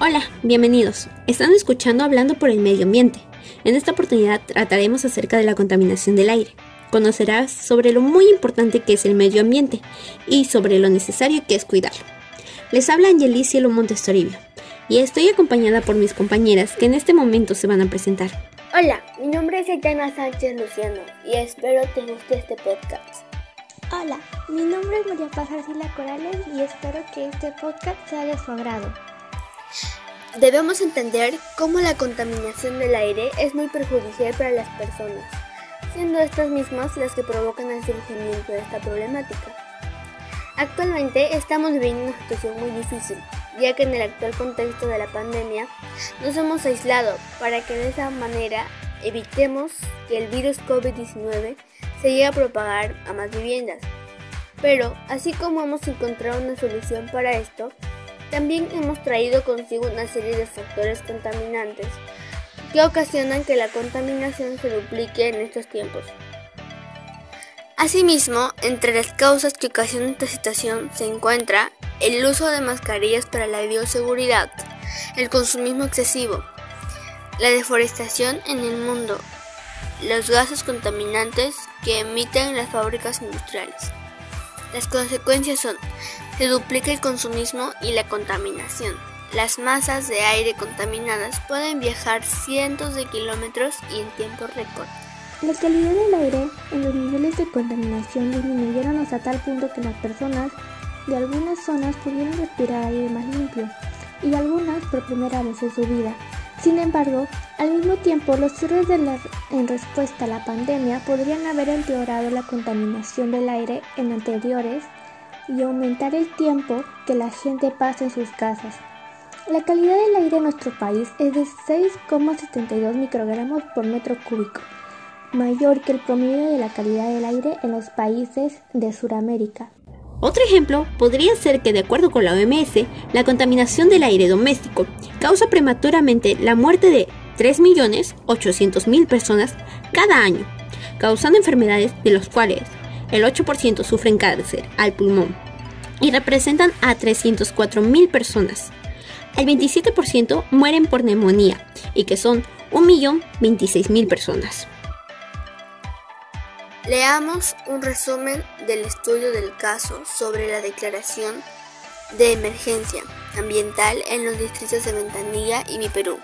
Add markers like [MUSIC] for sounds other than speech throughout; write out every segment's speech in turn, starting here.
Hola, bienvenidos. Están escuchando Hablando por el Medio Ambiente. En esta oportunidad trataremos acerca de la contaminación del aire. Conocerás sobre lo muy importante que es el medio ambiente y sobre lo necesario que es cuidarlo. Les habla Angelis Cielo Montestoribio y estoy acompañada por mis compañeras que en este momento se van a presentar. Hola, mi nombre es Aitana Sánchez Luciano y espero te guste este podcast. Hola, mi nombre es María Paz Arcila Corales y espero que este podcast sea de su agrado. Debemos entender cómo la contaminación del aire es muy perjudicial para las personas, siendo estas mismas las que provocan el surgimiento de esta problemática. Actualmente estamos viviendo una situación muy difícil, ya que en el actual contexto de la pandemia nos hemos aislado para que de esa manera evitemos que el virus COVID-19 se llegue a propagar a más viviendas. Pero, así como hemos encontrado una solución para esto, también hemos traído consigo una serie de factores contaminantes que ocasionan que la contaminación se duplique en estos tiempos. Asimismo, entre las causas que ocasionan esta situación se encuentra el uso de mascarillas para la bioseguridad, el consumismo excesivo, la deforestación en el mundo, los gases contaminantes que emiten las fábricas industriales. Las consecuencias son, se duplica el consumismo y la contaminación. Las masas de aire contaminadas pueden viajar cientos de kilómetros y en tiempo récord. La calidad del aire en los niveles de contaminación disminuyeron hasta tal punto que las personas de algunas zonas pudieron respirar aire más limpio y algunas por primera vez en su vida. Sin embargo, al mismo tiempo, los cierres en respuesta a la pandemia podrían haber empeorado la contaminación del aire en anteriores y aumentar el tiempo que la gente pasa en sus casas. La calidad del aire en nuestro país es de 6,72 microgramos por metro cúbico, mayor que el promedio de la calidad del aire en los países de Sudamérica. Otro ejemplo podría ser que, de acuerdo con la OMS, la contaminación del aire doméstico causa prematuramente la muerte de 3.800.000 personas cada año, causando enfermedades de las cuales el 8% sufren cáncer al pulmón y representan a 304.000 personas. El 27% mueren por neumonía y que son 1.026.000 personas. Leamos un resumen del estudio del caso sobre la declaración de emergencia ambiental en los distritos de Ventanilla y Mi Perú,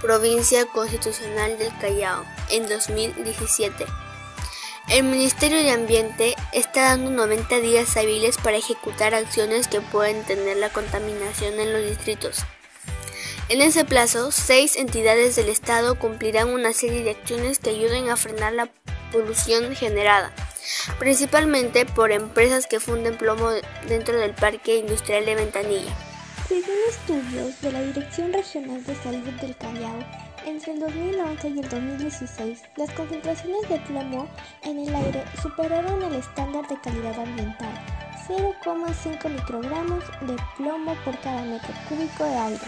provincia constitucional del Callao, en 2017. El Ministerio de Ambiente está dando 90 días hábiles para ejecutar acciones que pueden tener la contaminación en los distritos. En ese plazo, seis entidades del Estado cumplirán una serie de acciones que ayuden a frenar la polución generada, principalmente por empresas que funden plomo dentro del Parque Industrial de Ventanilla. Según estudios de la Dirección Regional de Salud del Callao, entre el 2011 y el 2016, las concentraciones de plomo en el aire superaron el estándar de calidad ambiental, 0,5 microgramos de plomo por cada metro cúbico de aire.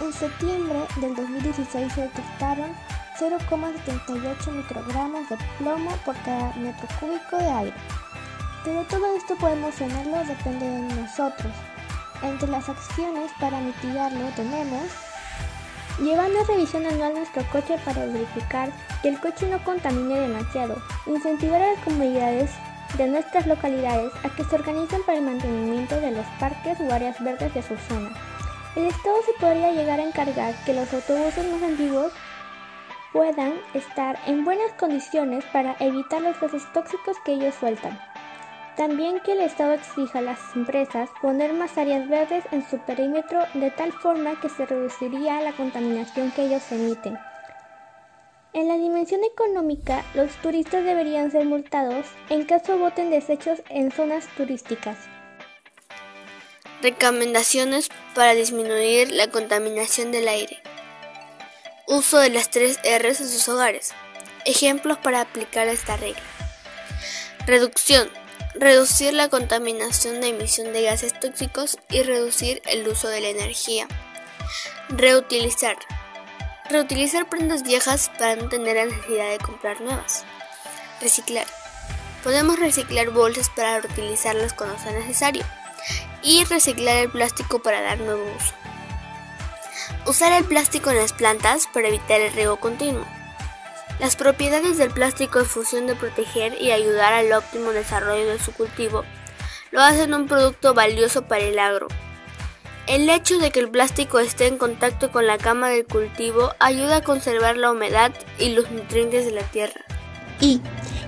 En septiembre del 2016 se detectaron 0,78 microgramos de plomo por cada metro cúbico de aire. Pero todo esto podemos frenarlo depende de nosotros. Entre las acciones para mitigarlo tenemos llevar una revisión anual nuestro coche para verificar que el coche no contamine demasiado, incentivar a las comunidades de nuestras localidades a que se organicen para el mantenimiento de los parques o áreas verdes de su zona. El Estado se podría llegar a encargar que los autobuses más antiguos puedan estar en buenas condiciones para evitar los gases tóxicos que ellos sueltan. También que el Estado exija a las empresas poner más áreas verdes en su perímetro de tal forma que se reduciría la contaminación que ellos emiten. En la dimensión económica, los turistas deberían ser multados en caso boten desechos en zonas turísticas. Recomendaciones para disminuir la contaminación del aire. Uso de las tres R's en sus hogares. Ejemplos para aplicar esta regla. Reducción. Reducir la contaminación de emisión de gases tóxicos y reducir el uso de la energía. Reutilizar. Reutilizar prendas viejas para no tener la necesidad de comprar nuevas. Reciclar. Podemos reciclar bolsas para reutilizarlas cuando sea necesario y reciclar el plástico para dar nuevo uso. Usar el plástico en las plantas para evitar el riego continuo. Las propiedades del plástico en función de proteger y ayudar al óptimo desarrollo de su cultivo lo hacen un producto valioso para el agro. El hecho de que el plástico esté en contacto con la cama del cultivo ayuda a conservar la humedad y los nutrientes de la tierra. ¿Y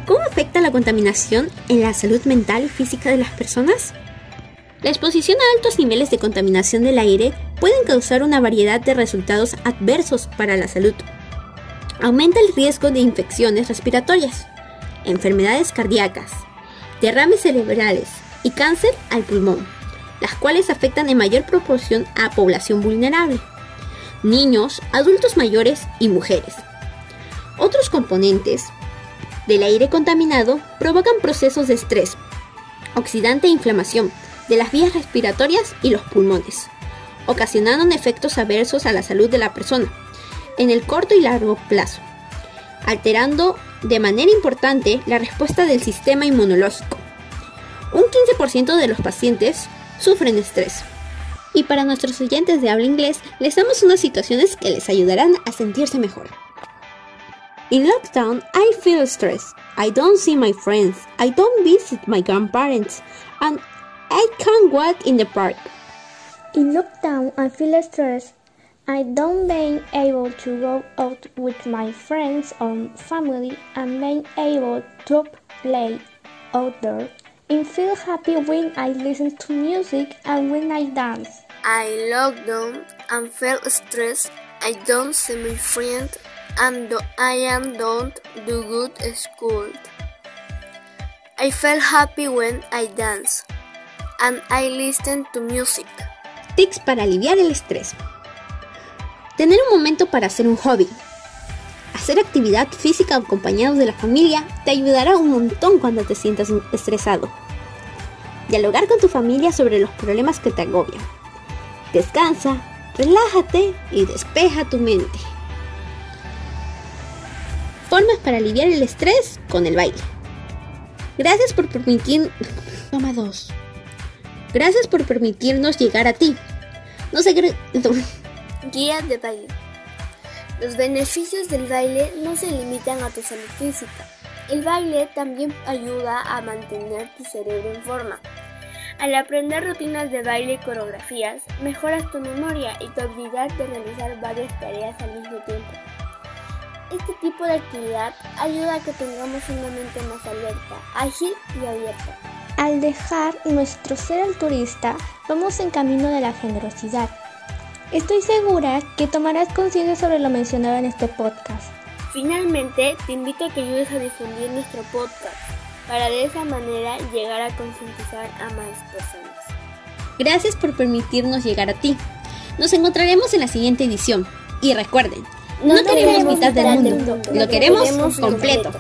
cómo afecta la contaminación en la salud mental y física de las personas? La exposición a altos niveles de contaminación del aire pueden causar una variedad de resultados adversos para la salud. Aumenta el riesgo de infecciones respiratorias, enfermedades cardíacas, derrames cerebrales y cáncer al pulmón las cuales afectan en mayor proporción a población vulnerable, niños, adultos mayores y mujeres. Otros componentes del aire contaminado provocan procesos de estrés, oxidante e inflamación de las vías respiratorias y los pulmones, ocasionando efectos adversos a la salud de la persona en el corto y largo plazo, alterando de manera importante la respuesta del sistema inmunológico. Un 15% de los pacientes sufren estrés. Y para nuestros oyentes de habla inglés, les damos unas situaciones que les ayudarán a sentirse mejor. In lockdown, I feel stressed. I don't see my friends. I don't visit my grandparents. And I can't walk in the park. In lockdown, I feel stressed. I don't being able to go out with my friends or family and being able to play outdoors. I feel happy when I listen to music and when I dance. I locked down and felt stressed. I don't see my friend and I am don't do good at school. I felt happy when I dance and I listen to music. Tips para aliviar el estrés. Tener un momento para hacer un hobby, Hacer actividad física acompañados de la familia te ayudará un montón cuando te sientas estresado. Dialogar con tu familia sobre los problemas que te agobian. Descansa, relájate y despeja tu mente. Formas para aliviar el estrés con el baile. Gracias por permitir... Toma dos. Gracias por permitirnos llegar a ti. No sé... [LAUGHS] Guía de baile. Los beneficios del baile no se limitan a tu salud física. El baile también ayuda a mantener tu cerebro en forma. Al aprender rutinas de baile y coreografías, mejoras tu memoria y tu habilidad de realizar varias tareas al mismo tiempo. Este tipo de actividad ayuda a que tengamos una mente más alerta, ágil y abierta. Al dejar nuestro ser altruista, vamos en camino de la generosidad Estoy segura que tomarás conciencia sobre lo mencionado en este podcast. Finalmente, te invito a que ayudes a difundir nuestro podcast para de esa manera llegar a concientizar a más personas. Gracias por permitirnos llegar a ti. Nos encontraremos en la siguiente edición. Y recuerden, no, queremos mitad del mundo, lo, queremos, completo.